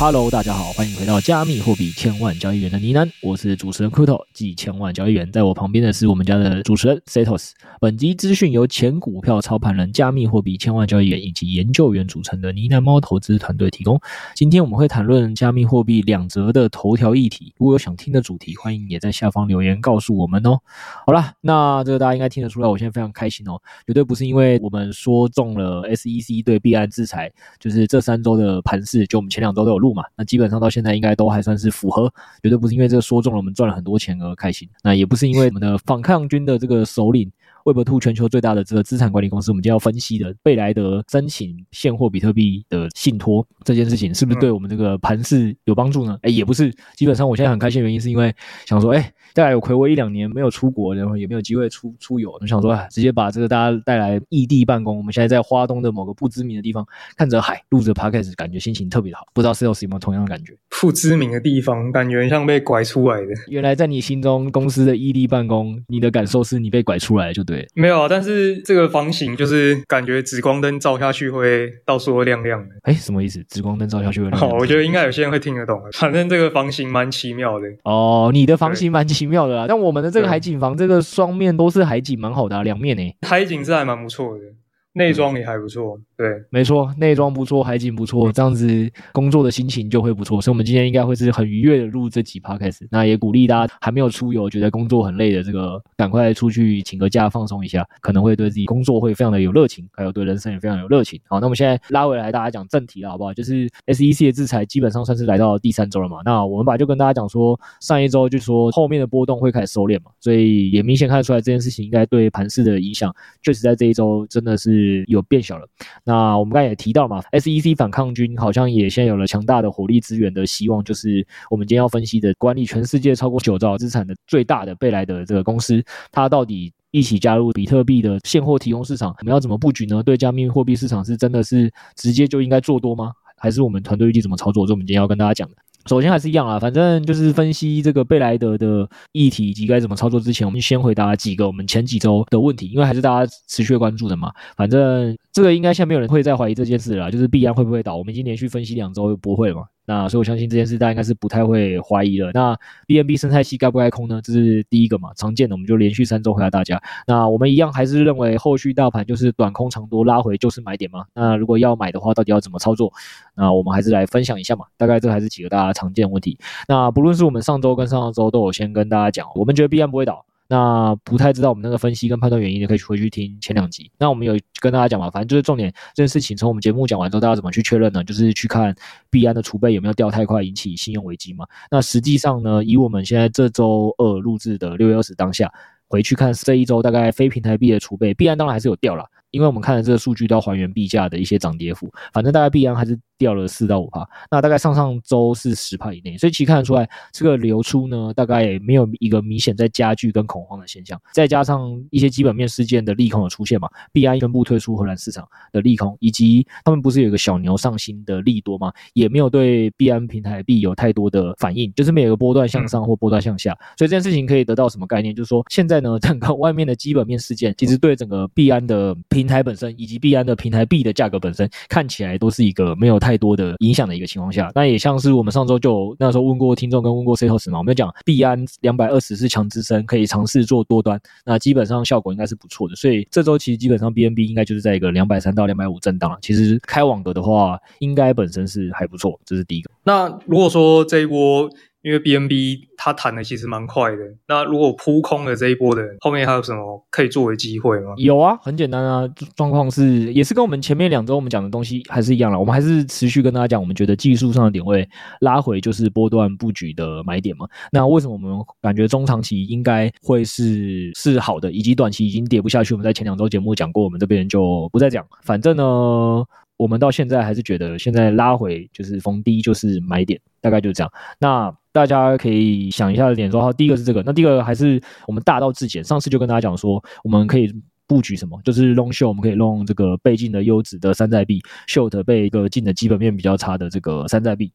Hello，大家好，欢迎回到加密货币千万交易员的呢喃，我是主持人 Kuto，即千万交易员，在我旁边的是我们家的主持人 Setos。本集资讯由前股票操盘人、加密货币千万交易员以及研究员组成的呢喃猫投资团队提供。今天我们会谈论加密货币两则的头条议题，如果有想听的主题，欢迎也在下方留言告诉我们哦。好啦，那这个大家应该听得出来，我现在非常开心哦，绝对不是因为我们说中了 SEC 对币安制裁，就是这三周的盘势，就我们前两周都有录。嘛，那基本上到现在应该都还算是符合，绝对不是因为这个说中了我们赚了很多钱而开心，那也不是因为我们的反抗军的这个首领。Web2 全球最大的这个资产管理公司，我们今天要分析的贝莱德申请现货比特币的信托这件事情，是不是对我们这个盘势有帮助呢？哎，也不是。基本上我现在很开心的原因，是因为想说，哎，大概有睽违一两年没有出国，然后也没有机会出出游，我想说，哎，直接把这个大家带来异地办公。我们现在在花东的某个不知名的地方，看着海，录着 Podcast，感觉心情特别的好。不知道 Sales 有没有同样的感觉？不知名的地方，感觉像被拐出来的。原来在你心中，公司的异地办公，你的感受是你被拐出来就对。没有啊，但是。这个房型，就是感觉紫光灯照下去会到处会亮亮的。哎，什么意思？紫光灯照下去会亮亮的？哦，我觉得应该有些人会听得懂。反正这个房型蛮奇妙的。哦，你的房型蛮奇妙的啊。但我们的这个海景房，这个双面都是海景，蛮好的啊，两面呢。海景是还蛮不错的。内装也还不错，对，没错，内装不错，海景不错，这样子工作的心情就会不错，所以我们今天应该会是很愉悦的录这几 podcast。那也鼓励大家还没有出游，觉得工作很累的这个，赶快出去请个假放松一下，可能会对自己工作会非常的有热情，还有对人生也非常有热情。好，那我们现在拉回来，大家讲正题了，好不好？就是 SEC 的制裁基本上算是来到第三周了嘛。那我们把就跟大家讲说，上一周就说后面的波动会开始收敛嘛，所以也明显看得出来这件事情应该对盘势的影响，确实在这一周真的是有变小了。那我们刚才也提到嘛，SEC 反抗军好像也现在有了强大的火力资源的希望，就是我们今天要分析的管理全世界超过九兆资产的最大的贝莱德这个公司，它到底一起加入比特币的现货提供市场，我们要怎么布局呢？对加密货币市场是真的是直接就应该做多吗？还是我们团队预计怎么操作？这我们今天要跟大家讲的。首先还是一样啊，反正就是分析这个贝莱德的议题以及该怎么操作之前，我们先回答几个我们前几周的问题，因为还是大家持续关注的嘛。反正这个应该现在没有人会再怀疑这件事了，就是币安会不会倒？我们已经连续分析两周不会嘛。那所以我相信这件事大家应该是不太会怀疑了。那 BNB 生态系该不该空呢？这是第一个嘛，常见的，我们就连续三周回答大家。那我们一样还是认为后续大盘就是短空长多拉回就是买点嘛。那如果要买的话，到底要怎么操作？那我们还是来分享一下嘛。大概这还是几个大家常见的问题。那不论是我们上周跟上上周都有先跟大家讲，我们觉得币安不会倒。那不太知道我们那个分析跟判断原因的，可以回去听前两集。那我们有跟大家讲嘛，反正就是重点这件事情，从我们节目讲完之后，大家怎么去确认呢？就是去看币安的储备有没有掉太快，引起信用危机嘛。那实际上呢，以我们现在这周二录制的六月二十当下，回去看这一周大概非平台币的储备，币安当然还是有掉了，因为我们看的这个数据都要还原币价的一些涨跌幅，反正大概币安还是。掉了四到五趴，那大概上上周是十趴以内，所以其实看得出来，这个流出呢，大概也没有一个明显在加剧跟恐慌的现象，再加上一些基本面事件的利空的出现嘛，币安宣布退出荷兰市场的利空，以及他们不是有一个小牛上新的利多吗？也没有对币安平台币有太多的反应，就是没有一个波段向上或波段向下，所以这件事情可以得到什么概念？就是说现在呢，整个外面的基本面事件，其实对整个币安的平台本身以及币安的平台币的价格本身，看起来都是一个没有太。多的影响的一个情况下，那也像是我们上周就那时候问过听众跟问过 Setos 嘛，我们讲币安两百二十是强支撑，可以尝试做多端，那基本上效果应该是不错的，所以这周其实基本上 BNB 应该就是在一个两百三到两百五震荡了。其实开网格的话，应该本身是还不错，这是第一个。那如果说这一波因为 BNB 它弹的其实蛮快的。那如果扑空了这一波的，后面还有什么可以做的机会吗？有啊，很简单啊，状况是也是跟我们前面两周我们讲的东西还是一样了。我们还是持续跟大家讲，我们觉得技术上的点位拉回就是波段布局的买点嘛。那为什么我们感觉中长期应该会是是好的，以及短期已经跌不下去？我们在前两周节目讲过，我们这边就不再讲。反正呢。我们到现在还是觉得，现在拉回就是逢低就是买点，大概就是这样。那大家可以想一下的点说，第一个是这个，那第二个还是我们大道至简。上次就跟大家讲说，我们可以布局什么，就是 long short，我们可以 long 这个倍进的优质的山寨币，short 被一个进的基本面比较差的这个山寨币。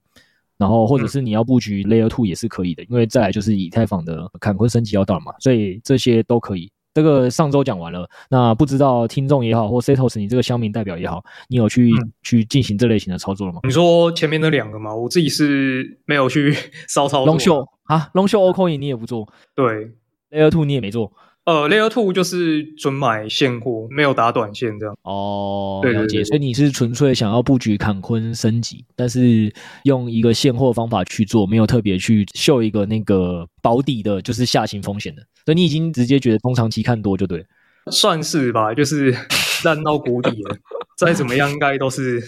然后或者是你要布局 layer two 也是可以的，因为再来就是以太坊的坎昆升级要到了嘛，所以这些都可以。这个上周讲完了，那不知道听众也好，或 Setos 你这个乡民代表也好，你有去、嗯、去进行这类型的操作了吗？你说前面那两个吗？我自己是没有去 骚操作。Long Short 啊，Long Short Altcoin 你也不做？对，Layer Two 你也没做？呃，Layer Two 就是准买现货，没有打短线这样。哦，了解。所以你是纯粹想要布局坎昆升级，但是用一个现货方法去做，没有特别去秀一个那个保底的，就是下行风险的。所以你已经直接觉得中长期看多就对，算是吧，就是烂到谷底了，再怎么样应该都是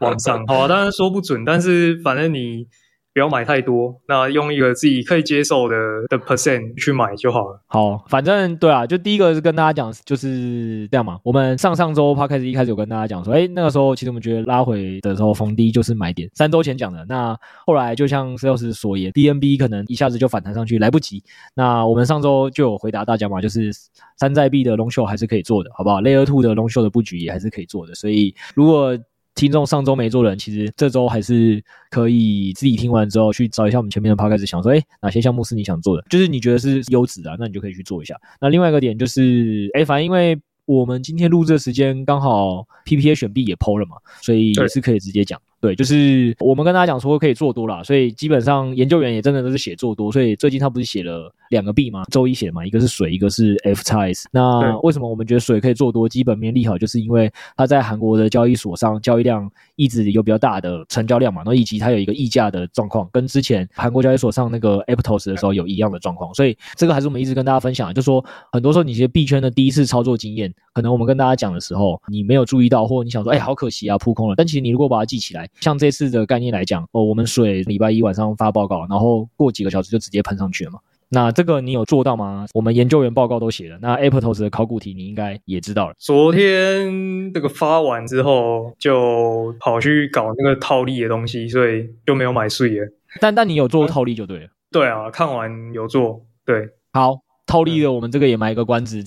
往上。好啊，当然说不准，但是反正你。不要买太多，那用一个自己可以接受的的 percent 去买就好了。好，反正对啊，就第一个是跟大家讲，就是这样嘛。我们上上周 p 开始一开始有跟大家讲说，哎，那个时候其实我们觉得拉回的时候逢低就是买点。三周前讲的，那后来就像 Sales 所言，BNB 可能一下子就反弹上去，来不及。那我们上周就有回答大家嘛，就是山寨币的 Long Short 还是可以做的，好不好？Layer Two 的 Long Short 的布局也还是可以做的。所以如果听众上周没做的人，其实这周还是可以自己听完之后去找一下我们前面的 podcast，想说，哎，哪些项目是你想做的？就是你觉得是优质的，那你就可以去做一下。那另外一个点就是，哎，反正因为我们今天录制的时间刚好 PPA 选 B 也 PO 了嘛，所以也是可以直接讲。对，就是我们跟大家讲说可以做多啦，所以基本上研究员也真的都是写做多，所以最近他不是写了两个币吗？周一写嘛，一个是水，一个是 FXS。那为什么我们觉得水可以做多？基本面利好，就是因为它在韩国的交易所上交易量一直有比较大的成交量嘛，那以及它有一个溢价的状况，跟之前韩国交易所上那个 Aptos 的时候有一样的状况，所以这个还是我们一直跟大家分享，就是说很多时候你其实币圈的第一次操作经验，可能我们跟大家讲的时候你没有注意到，或你想说，哎，好可惜啊，扑空了。但其实你如果把它记起来，像这次的概念来讲，哦，我们水礼拜一晚上发报告，然后过几个小时就直接喷上去了嘛。那这个你有做到吗？我们研究员报告都写了，那 Aptos 的考古题你应该也知道了。昨天这个发完之后，就跑去搞那个套利的东西，所以就没有买税了。但但你有做套利就对了。对啊，看完有做，对，好。套利的，我们这个也埋一个关子。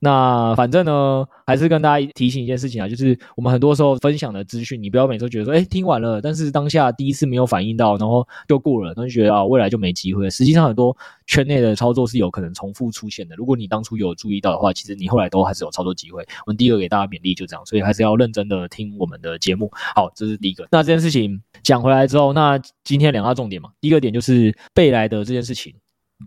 那反正呢，还是跟大家提醒一件事情啊，就是我们很多时候分享的资讯，你不要每次都觉得说，哎，听完了，但是当下第一次没有反应到，然后就过了，然后就觉得啊，未来就没机会。实际上，很多圈内的操作是有可能重复出现的。如果你当初有注意到的话，其实你后来都还是有操作机会。我们第一个给大家勉励，就这样，所以还是要认真的听我们的节目。好，这是第一个。那这件事情讲回来之后，那今天两大重点嘛，第一个点就是贝莱德这件事情。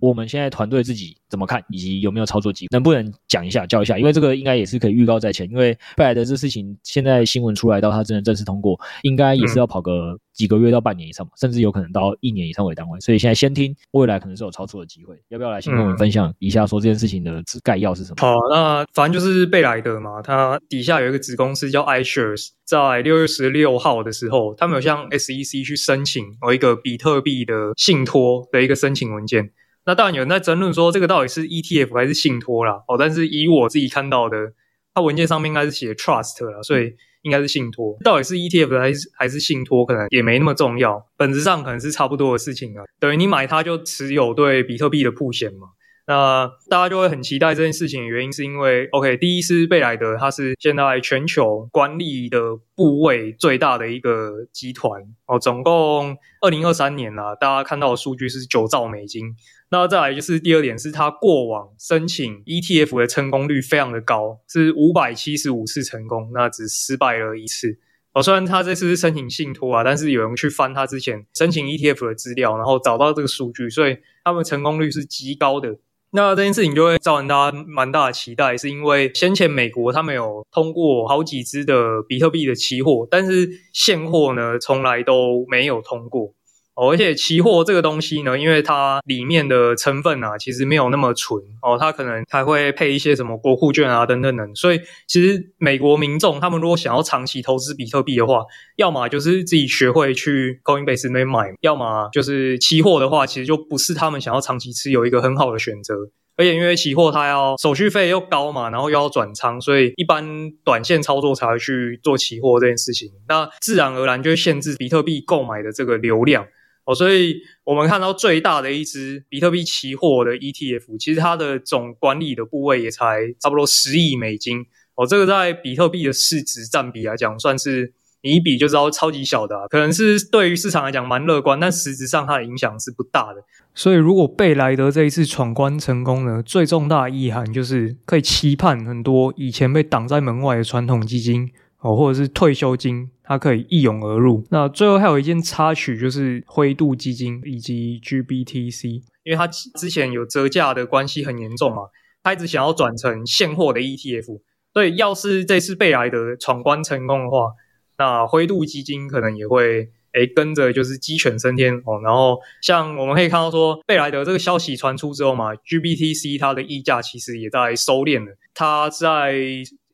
我们现在团队自己怎么看，以及有没有操作机会，能不能讲一下、教一下？因为这个应该也是可以预告在前。因为贝莱德这事情，现在新闻出来到它真的正式通过，应该也是要跑个几个月到半年以上，甚至有可能到一年以上为单位。所以现在先听，未来可能是有操作的机会。要不要来先跟我们分享一下，说这件事情的概要是什么？好，那反正就是贝莱德嘛，他底下有一个子公司叫 iShares，在六月十六号的时候，他们有向 SEC 去申请有一个比特币的信托的一个申请文件。那当然有人在争论说，这个到底是 ETF 还是信托啦？哦，但是以我自己看到的，它文件上面应该是写 Trust 啦，所以应该是信托。到底是 ETF 还是还是信托，可能也没那么重要，本质上可能是差不多的事情啊。等于你买它就持有对比特币的曝险嘛。那大家就会很期待这件事情的原因，是因为 OK，第一是贝莱德，它是现在全球管理的部位最大的一个集团哦，总共二零二三年啦，大家看到的数据是九兆美金。那再来就是第二点，是他过往申请 ETF 的成功率非常的高，是五百七十五次成功，那只失败了一次。哦，虽然他这次是申请信托啊，但是有人去翻他之前申请 ETF 的资料，然后找到这个数据，所以他们成功率是极高的。那这件事情就会造成大家蛮大的期待，是因为先前美国他们有通过好几支的比特币的期货，但是现货呢从来都没有通过。而且期货这个东西呢，因为它里面的成分啊，其实没有那么纯哦，它可能还会配一些什么国库券啊等等等，所以其实美国民众他们如果想要长期投资比特币的话，要么就是自己学会去 Coinbase 那边买，要么就是期货的话，其实就不是他们想要长期持有一个很好的选择。而且因为期货它要手续费又高嘛，然后又要转仓，所以一般短线操作才会去做期货这件事情。那自然而然就会限制比特币购买的这个流量哦。所以我们看到最大的一支比特币期货的 ETF，其实它的总管理的部位也才差不多十亿美金哦。这个在比特币的市值占比来讲，算是。你一比就知道超级小的，可能是对于市场来讲蛮乐观，但实质上它的影响是不大的。所以，如果贝莱德这一次闯关成功呢，最重大的意涵就是可以期盼很多以前被挡在门外的传统基金哦，或者是退休金，它可以一涌而入。那最后还有一件插曲，就是灰度基金以及 GBTC，因为它之前有折价的关系很严重嘛，它一直想要转成现货的 ETF。所以，要是这次贝莱德闯关成功的话，那灰度基金可能也会诶跟着就是鸡犬升天哦，然后像我们可以看到说贝莱德这个消息传出之后嘛，GBTC 它的溢价其实也在收敛了，它在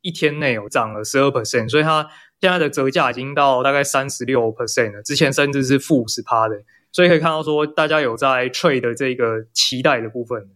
一天内有涨了十二 percent，所以它现在的折价已经到大概三十六 percent 了，之前甚至是负五十趴的，所以可以看到说大家有在 trade 的这个期待的部分。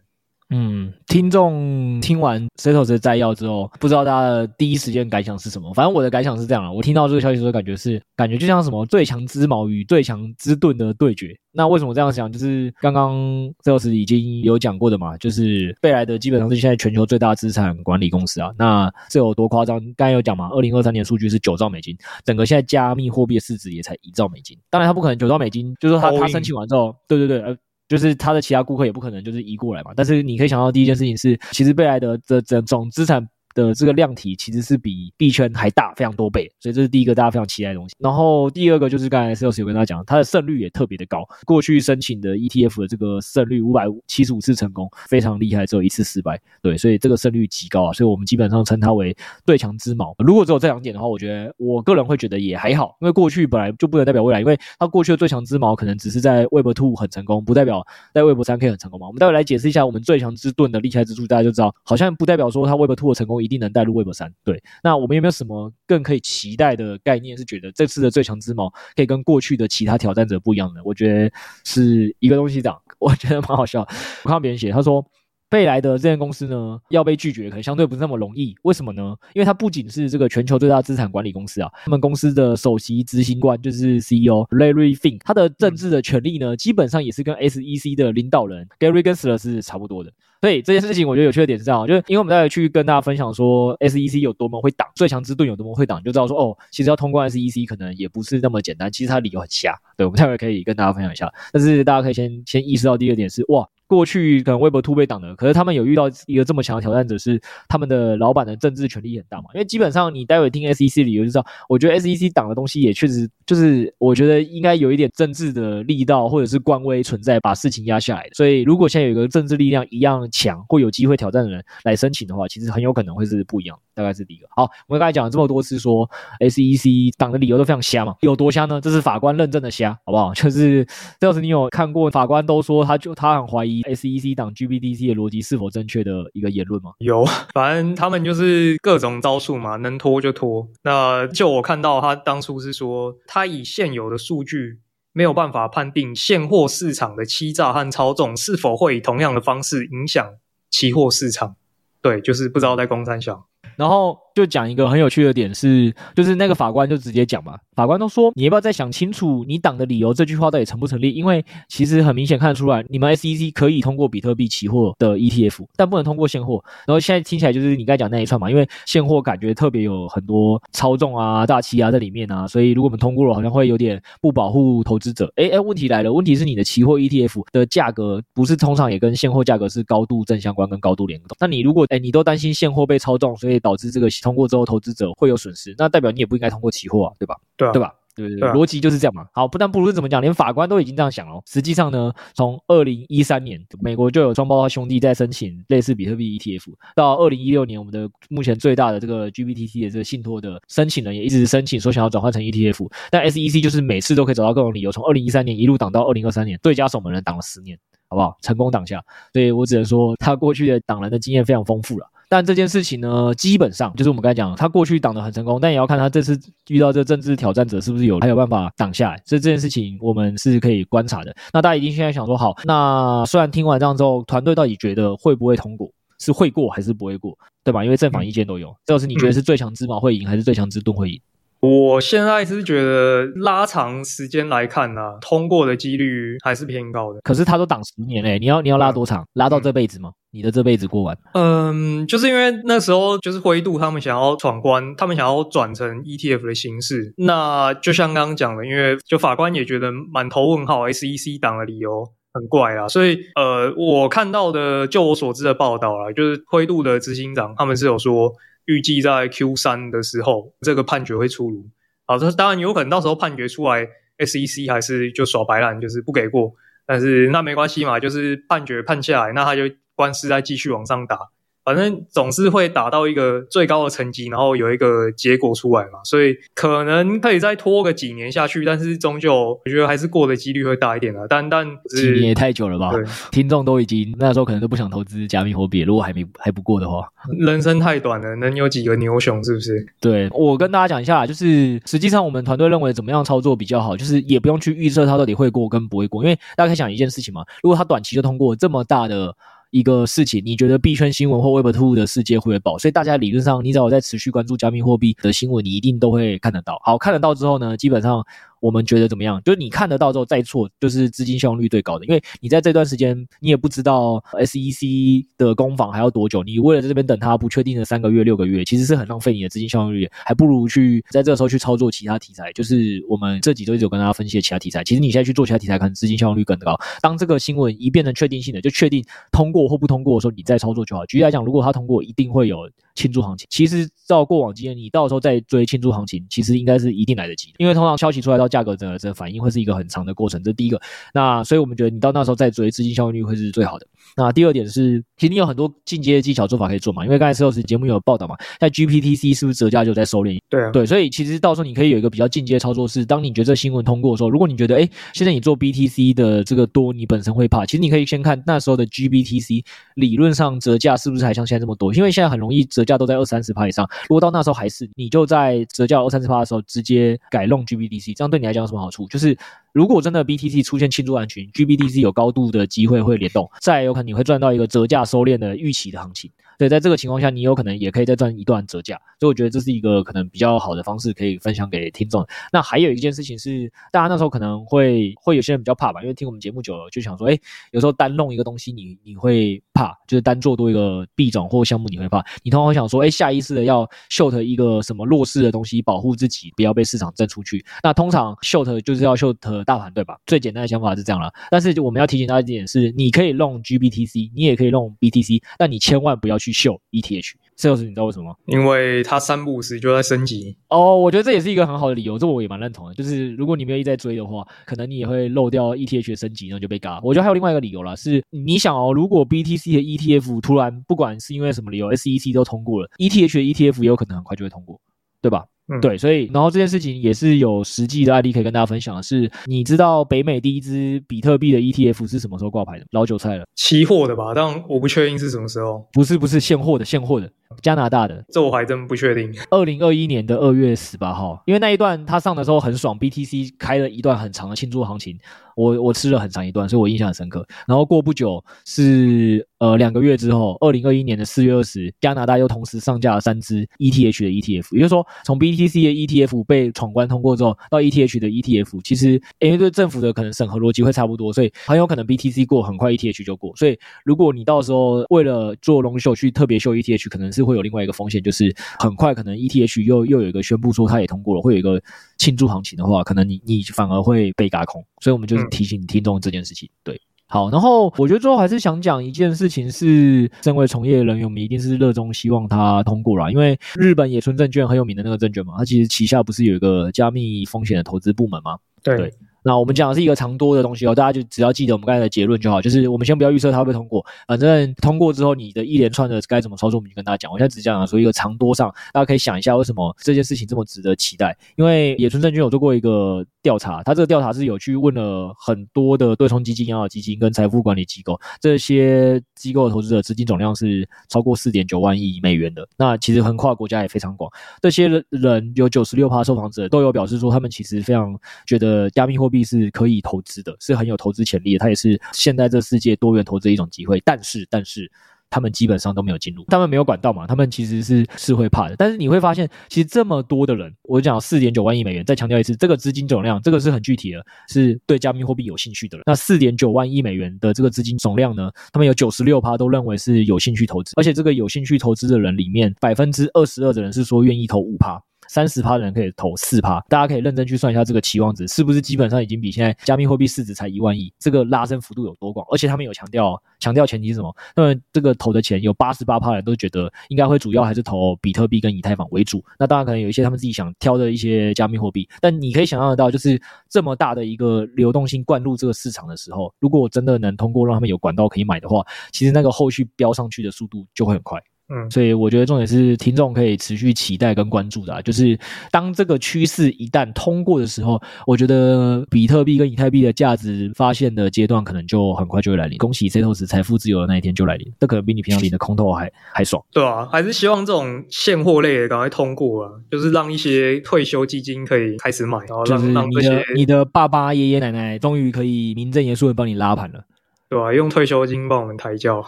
嗯，听众听完 Setos 的摘要之后，不知道大家的第一时间感想是什么？反正我的感想是这样啊，我听到这个消息的时候，感觉是感觉就像什么最强之矛与最强之盾的对决。那为什么这样想？就是刚刚 Setos 已经有讲过的嘛，就是贝莱德基本上是现在全球最大资产管理公司啊。那这有多夸张？刚才有讲嘛，二零二三年数据是九兆美金，整个现在加密货币的市值也才一兆美金。当然，他不可能九兆美金，就是说他他申请完之后，对对对，呃。就是他的其他顾客也不可能就是移过来嘛，但是你可以想到第一件事情是，其实贝莱德的整总资产。的这个量体其实是比币圈还大非常多倍，所以这是第一个大家非常期待的东西。然后第二个就是刚才 Setos 有跟大家讲，它的胜率也特别的高，过去申请的 ETF 的这个胜率五百七十五次成功，非常厉害，只有一次失败。对，所以这个胜率极高啊，所以我们基本上称它为最强之矛。如果只有这两点的话，我觉得我个人会觉得也还好，因为过去本来就不能代表未来，因为它过去的最强之矛可能只是在 Web 2很成功，不代表在 Web 3可以很成功嘛。我们待会来解释一下我们最强之盾的厉害之处，大家就知道，好像不代表说它 Web 2的成功一定能带入 Web 3。对，那我们有没有什么更可以期待的概念？是觉得这次的最强之矛可以跟过去的其他挑战者不一样的？我觉得是一个东西，长 我觉得蛮好笑。我看别人写，他说贝莱德这间公司呢要被拒绝，可能相对不是那么容易。为什么呢？因为它不仅是这个全球最大资产管理公司啊，他们公司的首席执行官就是 CEO Larry Fink，他的政治的权力呢，基本上也是跟 SEC 的领导人 Gary Gensler 是差不多的。所以这件事情，我觉得有趣的点是这样，就是因为我们待会去跟大家分享说，SEC 有多么会挡，最强之盾有多么会挡，就知道说，哦，其实要通关 SEC 可能也不是那么简单，其实它理由很瞎。对，我们待会可以跟大家分享一下。但是大家可以先先意识到第二点是，哇。过去可能 Web 2被挡了，可是他们有遇到一个这么强的挑战者，是他们的老板的政治权力很大嘛？因为基本上你待会听 SEC 理由就知道，我觉得 SEC 挡的东西也确实就是，我觉得应该有一点政治的力道或者是官威存在，把事情压下来。所以如果现在有一个政治力量一样强或有机会挑战的人来申请的话，其实很有可能会是不一样。大概是第一个。好，我们刚才讲了这么多次说 SEC 挡的理由都非常瞎嘛？有多瞎呢？这是法官认证的瞎，好不好？就是要是你有看过法官都说他就他很怀疑。SEC 党 GBDC 的逻辑是否正确的一个言论吗？有，反正他们就是各种招数嘛，能拖就拖。那就我看到他当初是说，他以现有的数据没有办法判定现货市场的欺诈和操纵是否会以同样的方式影响期货市场。对，就是不知道在公三小。然后就讲一个很有趣的点是，就是那个法官就直接讲嘛，法官都说你要不要再想清楚你挡的理由，这句话到底成不成立？因为其实很明显看得出来，你们 SEC 可以通过比特币期货的 ETF，但不能通过现货。然后现在听起来就是你刚才讲那一串嘛，因为现货感觉特别有很多操纵啊、大欺啊在里面啊，所以如果我们通过了，好像会有点不保护投资者。诶诶，问题来了，问题是你的期货 ETF 的价格不是通常也跟现货价格是高度正相关跟高度联动？那你如果诶你都担心现货被操纵，所以导致这个通过之后投资者会有损失，那代表你也不应该通过期货啊，对吧？对啊，对吧？对对对，逻辑就是这样嘛。好，不但不如怎么讲，连法官都已经这样想了。实际上呢，从二零一三年，美国就有双胞胎兄弟在申请类似比特币 ETF，到二零一六年，我们的目前最大的这个 GBTC 的这个信托的申请人也一直申请说想要转换成 ETF，但 SEC 就是每次都可以找到各种理由，从二零一三年一路挡到二零二三年，对家守门人挡了十年，好不好？成功挡下，所以我只能说他过去的挡人的经验非常丰富了。但这件事情呢，基本上就是我们刚才讲，他过去挡得很成功，但也要看他这次遇到这政治挑战者是不是有还有办法挡下来。所以这件事情我们是可以观察的。那大家一定现在想说，好，那虽然听完这样之后，团队到底觉得会不会通过？是会过还是不会过？对吧？因为正反意见都有。这个是你觉得是最强之矛会赢，还是最强之盾会赢？我现在是觉得拉长时间来看呢、啊，通过的几率还是偏高的。可是他都挡十年嘞，你要你要拉多长？嗯、拉到这辈子吗？你的这辈子过完？嗯，就是因为那时候就是灰度他们想要闯关，他们想要转成 ETF 的形式。那就像刚刚讲的，因为就法官也觉得满头问号，SEC 挡的理由很怪啊，所以呃，我看到的就我所知的报道啦，就是灰度的执行长他们是有说，预计在 Q 三的时候这个判决会出炉。好，这当然有可能到时候判决出来，SEC 还是就耍白烂，就是不给过。但是那没关系嘛，就是判决判下来，那他就。官司再继续往上打，反正总是会打到一个最高的层级，然后有一个结果出来嘛，所以可能可以再拖个几年下去，但是终究我觉得还是过的几率会大一点的。但但几年也太久了吧？听众都已经那时候可能都不想投资加密货币，如果还没还不过的话，人生太短了，能有几个牛熊是不是？对，我跟大家讲一下，就是实际上我们团队认为怎么样操作比较好，就是也不用去预测它到底会过跟不会过，因为大家可以想一件事情嘛，如果它短期就通过这么大的。一个事情，你觉得币圈新闻或 Web Two 的世界会不会爆？所以大家理论上，你只要在持续关注加密货币的新闻，你一定都会看得到。好，看得到之后呢，基本上。我们觉得怎么样？就是你看得到之后再错，就是资金效率最高的。因为你在这段时间，你也不知道 SEC 的攻防还要多久。你为了在这边等它不确定的三个月、六个月，其实是很浪费你的资金效用率，还不如去在这个时候去操作其他题材。就是我们这几周一直有跟大家分析的其他题材。其实你现在去做其他题材，可能资金效率更高。当这个新闻一变成确定性的，就确定通过或不通过的时候，你再操作就好。举例来讲，如果它通过，一定会有庆祝行情。其实照过往经验，你到时候再追庆祝行情，其实应该是一定来得及的。因为通常消息出来到价格的这个反应。会是一个很长的过程，这是第一个。那所以我们觉得你到那时候再追资金效用率会是最好的。那第二点是，其实你有很多进阶的技巧做法可以做嘛。因为刚才石头节目有报道嘛，在 GPTC 是不是折价就在收敛？对啊，对，所以其实到时候你可以有一个比较进阶操作是，当你觉得这新闻通过的时候，如果你觉得哎，现在你做 BTC 的这个多，你本身会怕，其实你可以先看那时候的 GBTC 理论上折价是不是还像现在这么多？因为现在很容易折价都在二三十趴以上。如果到那时候还是，你就在折价二三十趴的时候直接改弄 GBTC，这样对你来讲有什么好处？就是如果真的 BTC 出现庆祝安全，GBTC 有高度的机会会联动，再有可能你会赚到一个折价收敛的预期的行情。对，在这个情况下，你有可能也可以再赚一段折价，所以我觉得这是一个可能比较好的方式，可以分享给听众。那还有一件事情是，大家那时候可能会会有些人比较怕吧，因为听我们节目久了，就想说，哎，有时候单弄一个东西你，你会怕，就是单做多一个币种或项目你会怕，你通常会想说，哎，下意识的要 short 一个什么弱势的东西，保护自己不要被市场震出去。那通常 short 就是要 short 大盘，对吧？最简单的想法是这样啦。但是我们要提醒大家一点是，你可以弄 GBTC，你也可以弄 BTC，但你千万不要去秀 ETH。这就是你知道为什么吗？因为它三不五时就在升级哦。我觉得这也是一个很好的理由，这我也蛮认同的。就是如果你没有一直在追的话，可能你也会漏掉 ETH 的升级，然后就被嘎。我觉得还有另外一个理由啦，是你想哦，如果 BTC 的 ETF 突然不管是因为什么理由，SEC 都通过了，ETH 的 ETF 也有可能很快就会通过，对吧？嗯，对，所以然后这件事情也是有实际的案例可以跟大家分享的是，你知道北美第一支比特币的 ETF 是什么时候挂牌的？老韭菜了，期货的吧？但我不确定是什么时候。不是不是现货的现货的，加拿大的，这我还真不确定。二零二一年的二月十八号，因为那一段它上的时候很爽，BTC 开了一段很长的庆祝行情。我我吃了很长一段，所以我印象很深刻。然后过不久是呃两个月之后，二零二一年的四月二十，加拿大又同时上架了三支 ETH 的 ETF，也就是说，从 BTC 的 ETF 被闯关通过之后，到 ETH 的 ETF，其实因为对政府的可能审核逻辑会差不多，所以很有可能 BTC 过很快 ETH 就过。所以如果你到时候为了做龙秀去特别秀 ETH，可能是会有另外一个风险，就是很快可能 ETH 又又有一个宣布说它也通过了，会有一个庆祝行情的话，可能你你反而会被轧空。所以我们就是。提醒听众这件事情，对，好，然后我觉得最后还是想讲一件事情，是身为从业人员，我们一定是热衷希望它通过啦，因为日本野村证券很有名的那个证券嘛，它其实旗下不是有一个加密风险的投资部门吗？对。对那我们讲的是一个长多的东西哦，大家就只要记得我们刚才的结论就好，就是我们先不要预测它会不会通过，反正通过之后你的一连串的该怎么操作，我们就跟大家讲。我现在只讲说一个长多上，大家可以想一下为什么这件事情这么值得期待。因为野村证券有做过一个调查，他这个调查是有去问了很多的对冲基金、养老基金跟财富管理机构，这些机构投资者资金总量是超过四点九万亿美元的。那其实横跨国家也非常广，这些人有九十六趴受访者都有表示说，他们其实非常觉得加密货币。是可以投资的，是很有投资潜力的。它也是现在这世界多元投资一种机会。但是，但是他们基本上都没有进入，他们没有管道嘛，他们其实是是会怕的。但是你会发现，其实这么多的人，我讲四点九万亿美元，再强调一次，这个资金总量，这个是很具体的，是对加密货币有兴趣的人。那四点九万亿美元的这个资金总量呢，他们有九十六趴都认为是有兴趣投资，而且这个有兴趣投资的人里面，百分之二十二的人是说愿意投五趴。三十趴的人可以投四趴，大家可以认真去算一下这个期望值是不是基本上已经比现在加密货币市值才一万亿，这个拉升幅度有多广？而且他们有强调，强调前提是什么？那么这个投的钱有八十八趴的人都觉得应该会主要还是投比特币跟以太坊为主。那当然可能有一些他们自己想挑的一些加密货币，但你可以想象得到，就是这么大的一个流动性灌入这个市场的时候，如果我真的能通过让他们有管道可以买的话，其实那个后续飙上去的速度就会很快。嗯，所以我觉得重点是听众可以持续期待跟关注的啊，就是当这个趋势一旦通过的时候，我觉得比特币跟以太币的价值发现的阶段可能就很快就会来临。恭喜 Setos 财富自由的那一天就来临，这可能比你平常领的空头还还爽。对啊，还是希望这种现货类的赶快通过啊，就是让一些退休基金可以开始买，然后让让这些你的爸爸、爷爷、奶奶终于可以名正言顺的帮你拉盘了。对吧、啊？用退休金帮我们抬轿。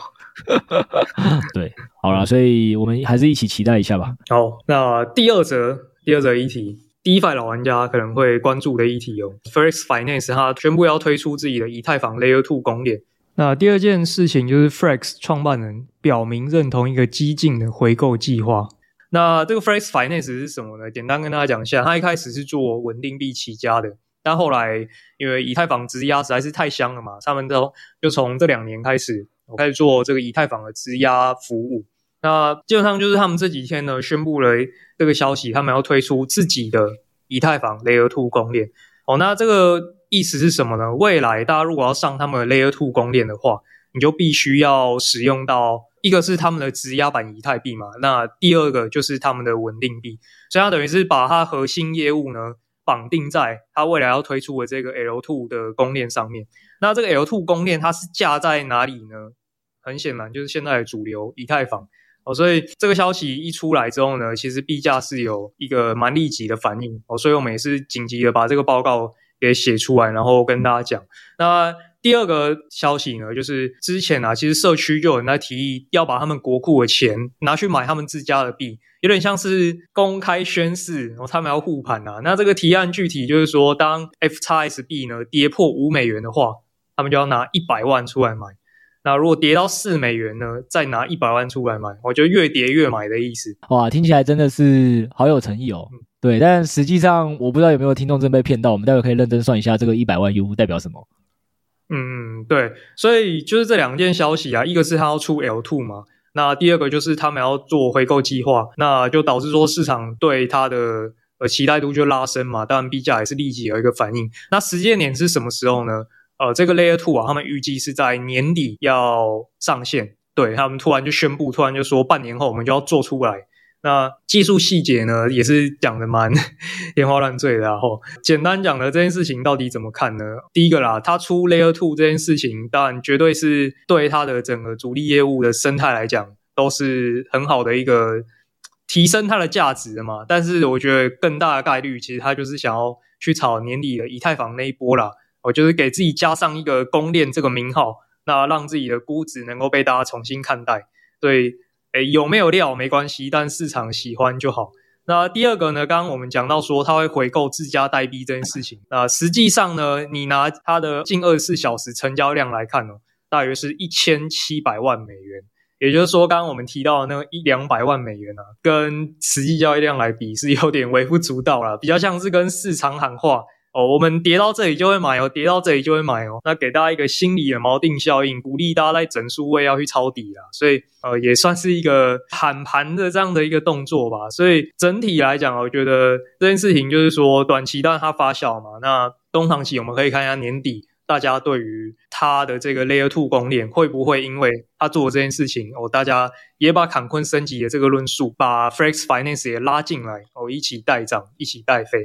对，好了，所以我们还是一起期待一下吧。好，那第二则，第二则议题，DeFi 老玩家可能会关注的议题哦。Frax Finance 它宣布要推出自己的以太坊 Layer Two 公链。那第二件事情就是 Frax 创办人表明认同一个激进的回购计划。那这个 Frax Finance 是什么呢？简单跟大家讲一下，它一开始是做稳定币起家的。但后来，因为以太坊质押实在是太香了嘛，他们都就从这两年开始，开始做这个以太坊的质押服务。那基本上就是他们这几天呢，宣布了这个消息，他们要推出自己的以太坊 Layer Two 公链。哦，那这个意思是什么呢？未来大家如果要上他们的 Layer Two 公链的话，你就必须要使用到一个是他们的质押版以太币嘛，那第二个就是他们的稳定币，所以它等于是把它核心业务呢。绑定在它未来要推出的这个 L2 的供链上面。那这个 L2 供链它是架在哪里呢？很显然就是现在的主流以太坊哦。所以这个消息一出来之后呢，其实币价是有一个蛮立即的反应哦。所以我们也是紧急的把这个报告给写出来，然后跟大家讲。那第二个消息呢，就是之前啊，其实社区就有人在提议要把他们国库的钱拿去买他们自家的币。有点像是公开宣誓，然后他们要护盘啊。那这个提案具体就是说，当 FXS 币呢跌破五美元的话，他们就要拿一百万出来买。那如果跌到四美元呢，再拿一百万出来买。我觉得越跌越买的意思。哇，听起来真的是好有诚意哦。嗯、对，但实际上我不知道有没有听众真被骗到。我们待会可以认真算一下，这个一百万 U 代表什么？嗯，对。所以就是这两件消息啊，一个是他要出 L2 嘛。那第二个就是他们要做回购计划，那就导致说市场对它的呃期待度就拉升嘛，当然币价也是立即有一个反应。那时间点是什么时候呢？呃，这个 Layer Two 啊，他们预计是在年底要上线，对，他们突然就宣布，突然就说半年后我们就要做出来。那技术细节呢，也是讲的蛮 天花乱坠的。然后简单讲的这件事情到底怎么看呢？第一个啦，它出 Layer Two 这件事情，当然绝对是对它的整个主力业务的生态来讲，都是很好的一个提升它的价值的嘛。但是我觉得更大的概率，其实它就是想要去炒年底的以太坊那一波啦。我就是给自己加上一个公链这个名号，那让自己的估值能够被大家重新看待。对。诶，有没有料没关系，但市场喜欢就好。那第二个呢？刚刚我们讲到说，他会回购自家代币这件事情。那实际上呢，你拿它的近二十四小时成交量来看呢，大约是一千七百万美元。也就是说，刚刚我们提到的那个一两百万美元啊，跟实际交易量来比是有点微不足道了，比较像是跟市场喊话，哦，我们跌到这里就会买哦，跌到这里就会买哦。那给大家一个心理的锚定效应，鼓励大家在整数位要去抄底啊。所以呃，也算是一个喊盘的这样的一个动作吧。所以整体来讲，我觉得这件事情就是说，短期当然它发酵嘛。那中长期我们可以看一下年底大家对于它的这个 Layer Two 光链会不会因为它做这件事情哦，大家也把坎昆升级的这个论述，把 Flex Finance 也拉进来哦，一起带涨，一起带飞。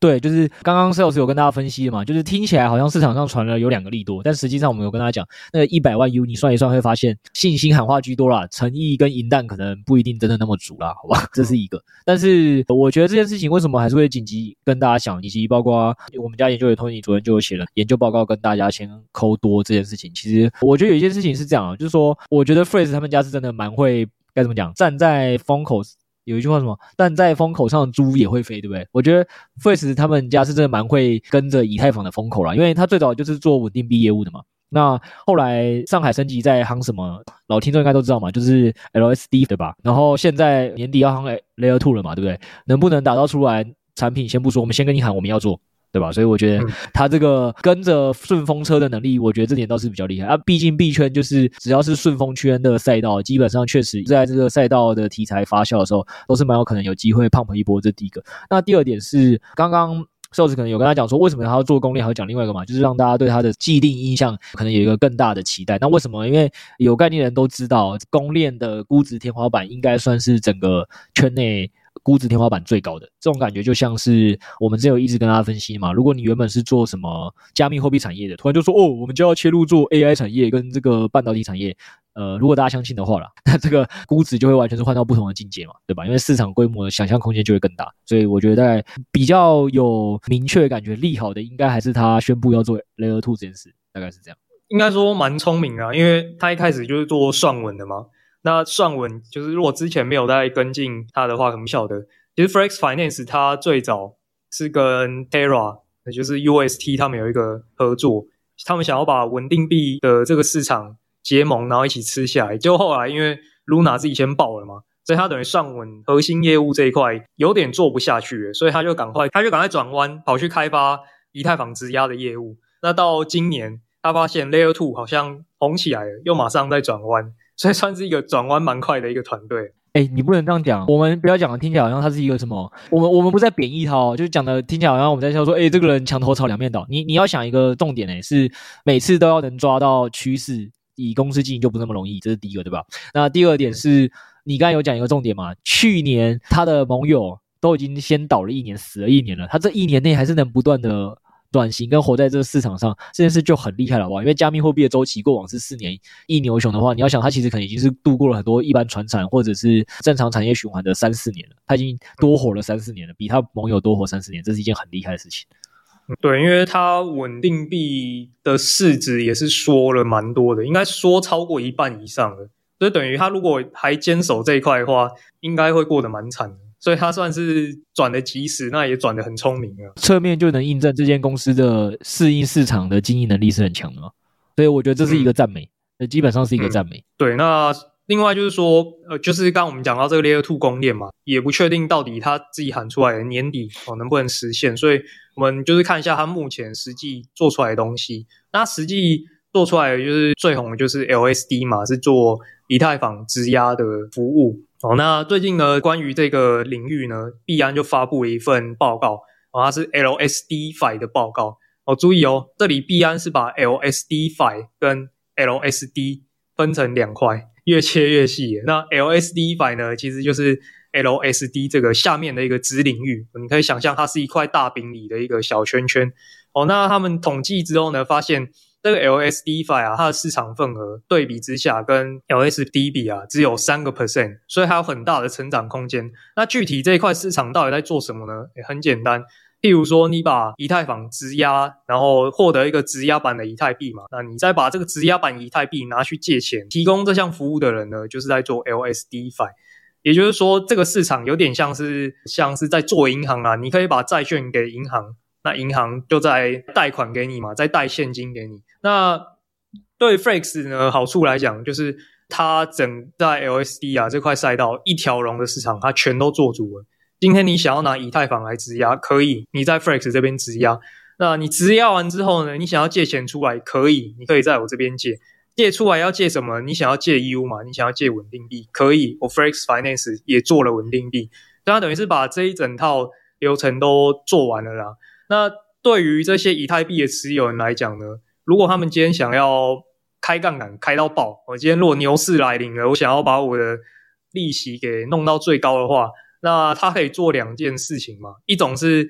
对，就是刚刚 Sales 有跟大家分析的嘛，就是听起来好像市场上传了有两个利多，但实际上我们有跟大家讲，那个一百万 U 你算一算会发现信心喊话居多啦，诚意跟银弹可能不一定真的那么足啦，好吧，这是一个。但是我觉得这件事情为什么还是会紧急跟大家讲，以及包括我们家研究员 Tony 昨天就有写了研究报告跟大家先抠多这件事情，其实我觉得有一件事情是这样啊，就是说我觉得 Phrase 他们家是真的蛮会该怎么讲，站在风口。有一句话什么？但在风口上，猪也会飞，对不对？我觉得 Face 他们家是真的蛮会跟着以太坊的风口啦，因为他最早就是做稳定币业务的嘛。那后来上海升级在夯什么？老听众应该都知道嘛，就是 LSD 对吧？然后现在年底要夯 Layer Two 了嘛，对不对？能不能打造出来产品先不说，我们先跟你喊，我们要做。对吧？所以我觉得他这个跟着顺风车的能力，我觉得这点倒是比较厉害啊。毕竟币圈就是只要是顺风圈的赛道，基本上确实在这个赛道的题材发酵的时候，都是蛮有可能有机会 pump 一波。这第一个。那第二点是，刚刚瘦子可能有跟他讲说，为什么他要做攻略，还要讲另外一个嘛，就是让大家对他的既定印象可能有一个更大的期待。那为什么？因为有概念的人都知道，公链的估值天花板应该算是整个圈内。估值天花板最高的这种感觉，就像是我们之前有一直跟大家分析嘛。如果你原本是做什么加密货币产业的，突然就说哦，我们就要切入做 AI 产业跟这个半导体产业，呃，如果大家相信的话啦，那这个估值就会完全是换到不同的境界嘛，对吧？因为市场规模的想象空间就会更大。所以我觉得大概比较有明确感觉利好的，应该还是他宣布要做 Layer Two 这件事，大概是这样。应该说蛮聪明啊，因为他一开始就是做算稳的嘛。那算稳就是，如果之前没有在跟进它的话，很不晓得。其实 Flex Finance 它最早是跟 Terra，也就是 UST，他们有一个合作，他们想要把稳定币的这个市场结盟，然后一起吃下来。就后来因为 Luna 自己先爆了嘛，所以他等于算稳核心业务这一块有点做不下去，所以他就赶快，他就赶快转弯，跑去开发以太坊质押的业务。那到今年，他发现 Layer Two 好像红起来了，又马上再转弯。所以算是一个转弯蛮快的一个团队。哎、你不能这样讲，我们不要讲的听起来好像他是一个什么？我们我们不在贬义他哦，就是讲的听起来好像我们在笑说，哎、这个人墙头草两面倒。你你要想一个重点，哎，是每次都要能抓到趋势，以公司经营就不那么容易，这是第一个，对吧？那第二点是你刚才有讲一个重点嘛？去年他的盟友都已经先倒了一年，死了一年了，他这一年内还是能不断的。转型跟活在这个市场上这件事就很厉害了哇！因为加密货币的周期过往是四年一牛熊的话，你要想它其实可能已经是度过了很多一般传产或者是正常产业循环的三四年了，它已经多活了三四年了，比它盟友多活三四年，这是一件很厉害的事情。对，因为它稳定币的市值也是说了蛮多的，应该说超过一半以上了，所以等于它如果还坚守这一块的话，应该会过得蛮惨的。所以他算是转的及时，那也转的很聪明啊。侧面就能印证这间公司的适应市场的经营能力是很强的嘛。所以我觉得这是一个赞美，那、嗯、基本上是一个赞美、嗯。对，那另外就是说，呃，就是刚刚我们讲到这个 Layer Two 公链嘛，也不确定到底他自己喊出来的年底哦能不能实现。所以我们就是看一下他目前实际做出来的东西。那实际做出来的就是最红的就是 LSD 嘛，是做以太坊质押的服务。哦，那最近呢，关于这个领域呢，币安就发布了一份报告，哦，它是 LSDFi 的报告。哦，注意哦，这里币安是把 LSDFi 跟 LSD 分成两块，越切越细。那 LSDFi 呢，其实就是 LSD 这个下面的一个子领域，你可以想象它是一块大饼里的一个小圈圈。哦，那他们统计之后呢，发现。这个 LSDFi 啊，它的市场份额对比之下跟 LSD 比啊，只有三个 percent，所以还有很大的成长空间。那具体这一块市场到底在做什么呢？也很简单，譬如说你把以太坊质押，然后获得一个质押版的以太币嘛，那你再把这个质押版以太币拿去借钱，提供这项服务的人呢，就是在做 LSDFi。也就是说，这个市场有点像是像是在做银行啊，你可以把债券给银行。那银行就在贷款给你嘛，再贷现金给你。那对 Flex 呢，好处来讲，就是它整在 LSD 啊这块赛道一条龙的市场，它全都做足了。今天你想要拿以太坊来质押，可以，你在 Flex 这边质押。那你质押完之后呢，你想要借钱出来，可以，你可以在我这边借。借出来要借什么？你想要借 EU 嘛？你想要借稳定币，可以。我 Flex Finance 也做了稳定币，所以它等于是把这一整套流程都做完了啦。那对于这些以太币的持有人来讲呢，如果他们今天想要开杠杆开到爆，我今天如果牛市来临了，我想要把我的利息给弄到最高的话，那他可以做两件事情嘛。一种是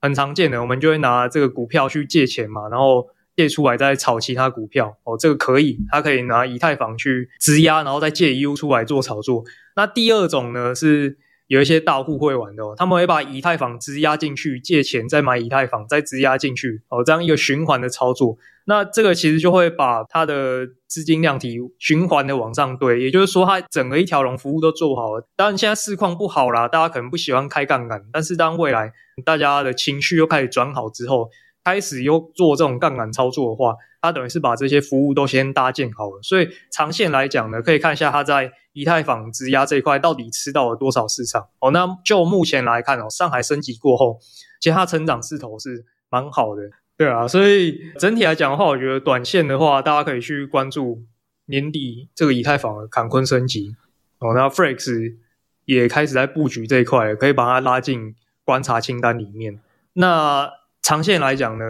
很常见的，我们就会拿这个股票去借钱嘛，然后借出来再炒其他股票哦，这个可以，他可以拿以太坊去质押，然后再借 U 出来做炒作。那第二种呢是。有一些大户会玩的哦，他们会把以太坊质押进去，借钱再买以太坊，再质押进去哦，这样一个循环的操作。那这个其实就会把它的资金量体循环的往上堆，也就是说，它整个一条龙服务都做好了。当然，现在市况不好啦，大家可能不喜欢开杠杆，但是当未来大家的情绪又开始转好之后，开始又做这种杠杆操作的话，它等于是把这些服务都先搭建好了。所以长线来讲呢，可以看一下它在。以太坊质押这一块到底吃到了多少市场？哦，那就目前来看哦，上海升级过后，其实它成长势头是蛮好的，对啊，所以整体来讲的话，我觉得短线的话，大家可以去关注年底这个以太坊的坎昆升级哦，那 Flex 也开始在布局这一块，可以把它拉进观察清单里面。那长线来讲呢，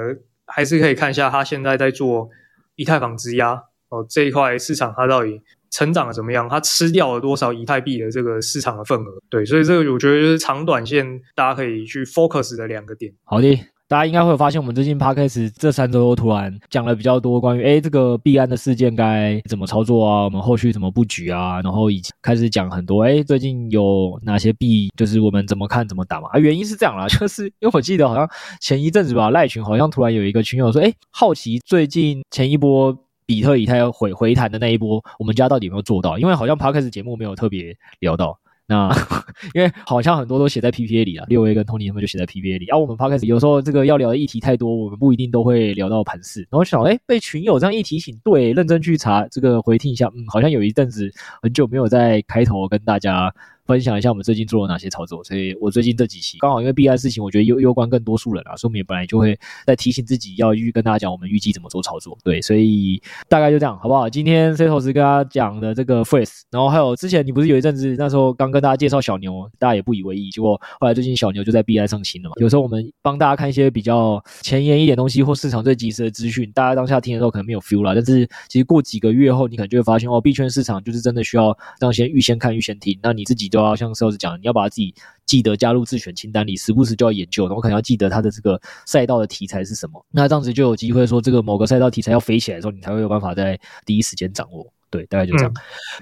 还是可以看一下它现在在做以太坊质押哦这一块市场，它到底。成长的怎么样？它吃掉了多少以太币的这个市场的份额？对，所以这个我觉得就是长短线大家可以去 focus 的两个点。好的，大家应该会发现，我们最近 Podcast 这三周突然讲了比较多关于诶这个币安的事件该怎么操作啊，我们后续怎么布局啊，然后以及开始讲很多诶最近有哪些币，就是我们怎么看怎么打嘛。啊，原因是这样啦，就是因为我记得好像前一阵子吧，赖群好像突然有一个群友说，诶好奇最近前一波。比特以太回回弹的那一波，我们家到底有没有做到？因为好像 Podcast 节目没有特别聊到。那 因为好像很多都写在 PPA 里啊，六 A 跟 Tony 他们就写在 PPA 里。然、啊、我们 Podcast 有时候这个要聊的议题太多，我们不一定都会聊到盘势。然后想，哎，被群友这样一提醒，对，认真去查这个回听一下，嗯，好像有一阵子很久没有在开头跟大家。分享一下我们最近做了哪些操作，所以我最近这几期刚好因为 B I 事情，我觉得攸攸关更多数人啊，所以我们也本来就会在提醒自己要预跟大家讲我们预计怎么做操作，对，所以大概就这样，好不好？今天 Setos 跟大家讲的这个 phrase，然后还有之前你不是有一阵子那时候刚跟大家介绍小牛，大家也不以为意，结果后来最近小牛就在 B I 上新了嘛。有时候我们帮大家看一些比较前沿一点东西或市场最及时的资讯，大家当下听的时候可能没有 feel 啦，但是其实过几个月后，你可能就会发现哦，币圈市场就是真的需要这样先预先看预先听，那你自己都要像 Setos 讲。你要把自己记得加入自选清单里，时不时就要研究，然后可能要记得它的这个赛道的题材是什么。那这样子就有机会说，这个某个赛道题材要飞起来的时候，你才会有办法在第一时间掌握。对，大概就这样，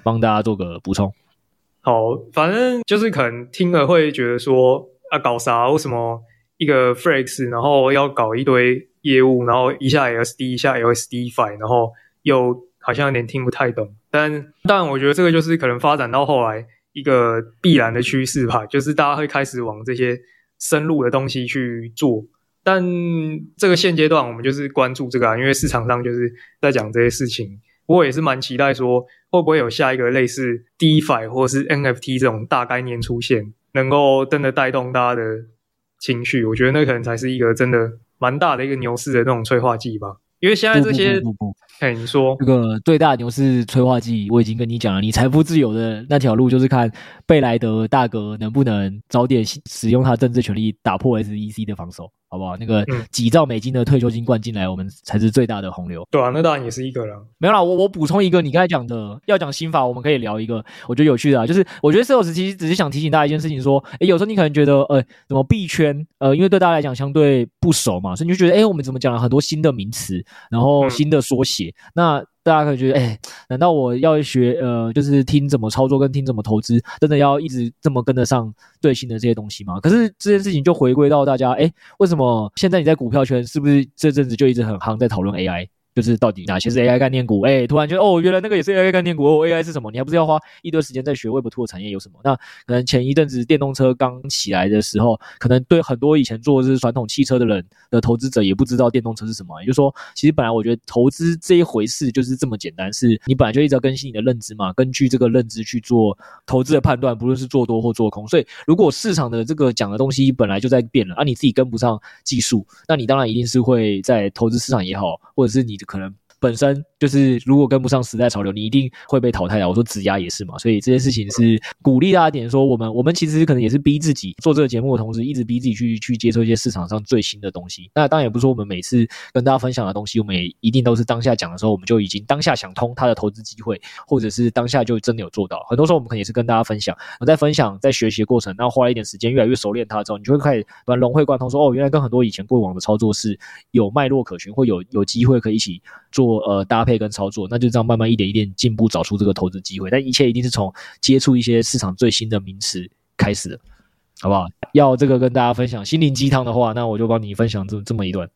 帮、嗯、大家做个补充。好，反正就是可能听了会觉得说啊，搞啥？为什么一个 Flex，然后要搞一堆业务，然后一下 LSD，一下 LSD-Fi，然后又好像有点听不太懂。但但我觉得这个就是可能发展到后来。一个必然的趋势吧，就是大家会开始往这些深入的东西去做。但这个现阶段我们就是关注这个啊，因为市场上就是在讲这些事情。我也是蛮期待说，会不会有下一个类似 DeFi 或是 NFT 这种大概念出现，能够真的带动大家的情绪。我觉得那可能才是一个真的蛮大的一个牛市的那种催化剂吧。因为现在这些，哎，你说这个最大牛市催化剂，我已经跟你讲了。你财富自由的那条路，就是看贝莱德大哥能不能早点使用他政治权力，打破 SEC 的防守。好不好？那个几兆美金的退休金灌进来，我们才是最大的洪流。对啊，那当然也是一个了。没有啦，我我补充一个，你刚才讲的要讲心法，我们可以聊一个，我觉得有趣的啊，就是我觉得 sales 其实只是想提醒大家一件事情，说，诶，有时候你可能觉得，呃，怎么币圈，呃，因为对大家来讲相对不熟嘛，所以你就觉得，诶，我们怎么讲了很多新的名词，然后新的缩写，嗯、那。大家可以觉得，哎，难道我要学，呃，就是听怎么操作跟听怎么投资，真的要一直这么跟得上最新的这些东西吗？可是这件事情就回归到大家，哎，为什么现在你在股票圈是不是这阵子就一直很夯在讨论 AI？就是到底哪些是 AI 概念股？哎，突然觉得哦，原来那个也是 AI 概念股哦，AI 是什么？你还不是要花一堆时间在学 Web 2的产业有什么？那可能前一阵子电动车刚起来的时候，可能对很多以前做的是传统汽车的人的投资者也不知道电动车是什么。也就是说，其实本来我觉得投资这一回事就是这么简单，是你本来就一直要更新你的认知嘛，根据这个认知去做投资的判断，不论是做多或做空。所以如果市场的这个讲的东西本来就在变了，而、啊、你自己跟不上技术，那你当然一定是会在投资市场也好，或者是你的可能。本身就是，如果跟不上时代潮流，你一定会被淘汰的。我说职涯也是嘛，所以这件事情是鼓励大家点说，我们我们其实可能也是逼自己做这个节目的同时，一直逼自己去去接受一些市场上最新的东西。那当然也不是说我们每次跟大家分享的东西，我们也一定都是当下讲的时候，我们就已经当下想通它的投资机会，或者是当下就真的有做到。很多时候我们可能也是跟大家分享，我在分享在学习的过程，然后花了一点时间，越来越熟练它之后，你就会开始把融会贯通说，说哦，原来跟很多以前过往的操作是有脉络可循，或有有机会可以一起做或呃搭配跟。操作，那就这样慢慢一点一点进步，找出这个投资机会。但一切一定是从接触一些市场最新的名词开始的，好不好？要这个跟大家分享心灵鸡汤的话，那我就帮你分享这这么一段。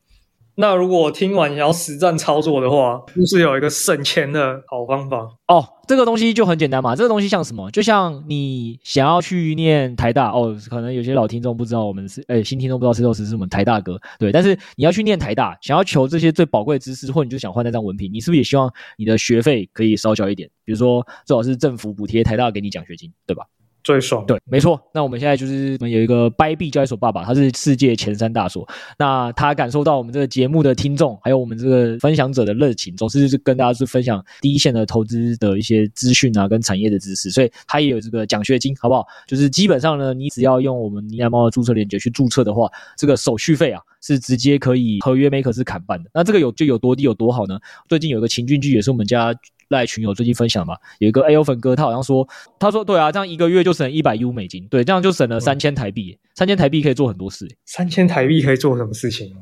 那如果听完想要实战操作的话，是就是有一个省钱的好方法哦。这个东西就很简单嘛，这个东西像什么？就像你想要去念台大哦，可能有些老听众不知道我们是诶，新听众不知道石头石是我们台大哥，对。但是你要去念台大，想要求这些最宝贵的知识，或你就想换那张文凭，你是不是也希望你的学费可以少交一点？比如说最好是政府补贴台大给你奖学金，对吧？最爽，对，没错。那我们现在就是我们有一个掰币交易所爸爸，他是世界前三大所。那他感受到我们这个节目的听众，还有我们这个分享者的热情，总是是跟大家去分享第一线的投资的一些资讯啊，跟产业的知识。所以他也有这个奖学金，好不好？就是基本上呢，你只要用我们呢喃猫的注册链接去注册的话，这个手续费啊是直接可以合约 maker 是砍半的。那这个有就有多低有多好呢？最近有一个情境剧也是我们家。赖群友最近分享嘛，有一个 A O 粉哥，他好像说，他说对啊，这样一个月就省一百 U 美金，对，这样就省了三千台币，三千台币可以做很多事。三千台币可以做什么事情？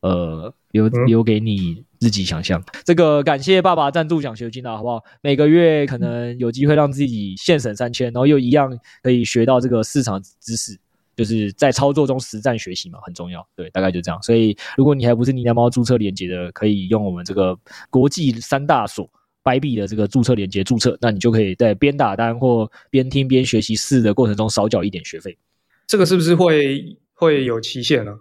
呃，留留给你自己想象。嗯、这个感谢爸爸赞助奖学金啊，好不好？每个月可能有机会让自己现省三千，然后又一样可以学到这个市场知识，就是在操作中实战学习嘛，很重要。对，大概就这样。所以如果你还不是你家猫注册连接的，可以用我们这个国际三大所。掰币的这个注册链接注册，那你就可以在边打单或边听边学习试的过程中少缴一点学费。这个是不是会会有期限呢？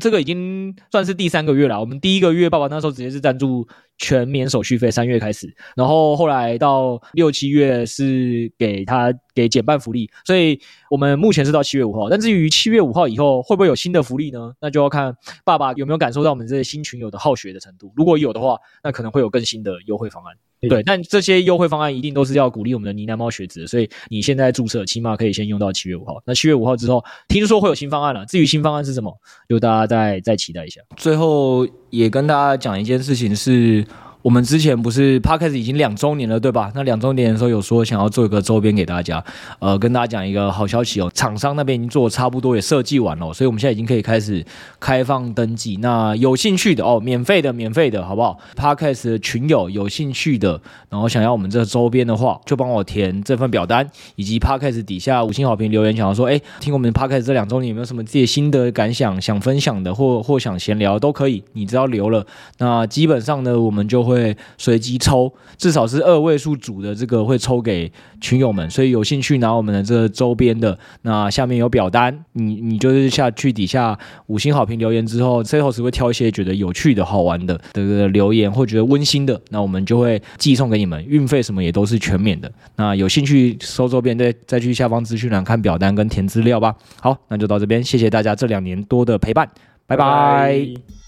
这个已经算是第三个月了。我们第一个月，爸爸那时候直接是赞助全免手续费，三月开始，然后后来到六七月是给他给减半福利，所以我们目前是到七月五号。但至于七月五号以后会不会有新的福利呢？那就要看爸爸有没有感受到我们这些新群友的好学的程度。如果有的话，那可能会有更新的优惠方案。对，但这些优惠方案一定都是要鼓励我们的呢喃猫学子，所以你现在注册，起码可以先用到七月五号。那七月五号之后，听说会有新方案了。至于新方案是什么，就大家再再期待一下。最后也跟大家讲一件事情是。我们之前不是 Podcast 已经两周年了，对吧？那两周年的时候有说想要做一个周边给大家，呃，跟大家讲一个好消息哦，厂商那边已经做的差不多，也设计完了，所以我们现在已经可以开始开放登记。那有兴趣的哦，免费的，免费的，好不好？Podcast 的群友有兴趣的，然后想要我们这个周边的话，就帮我填这份表单，以及 Podcast 底下五星好评留言，想要说，哎，听我们 Podcast 这两周年有没有什么自己心得感想想分享的，或或想闲聊都可以，你只要留了，那基本上呢，我们就会。会随机抽，至少是二位数组的这个会抽给群友们，所以有兴趣拿我们的这个周边的，那下面有表单，你你就是下去底下五星好评留言之后，最后只会挑一些觉得有趣的好玩的这个留言，或觉得温馨的，那我们就会寄送给你们，运费什么也都是全免的。那有兴趣收周边，再再去下方资讯栏看表单跟填资料吧。好，那就到这边，谢谢大家这两年多的陪伴，拜拜。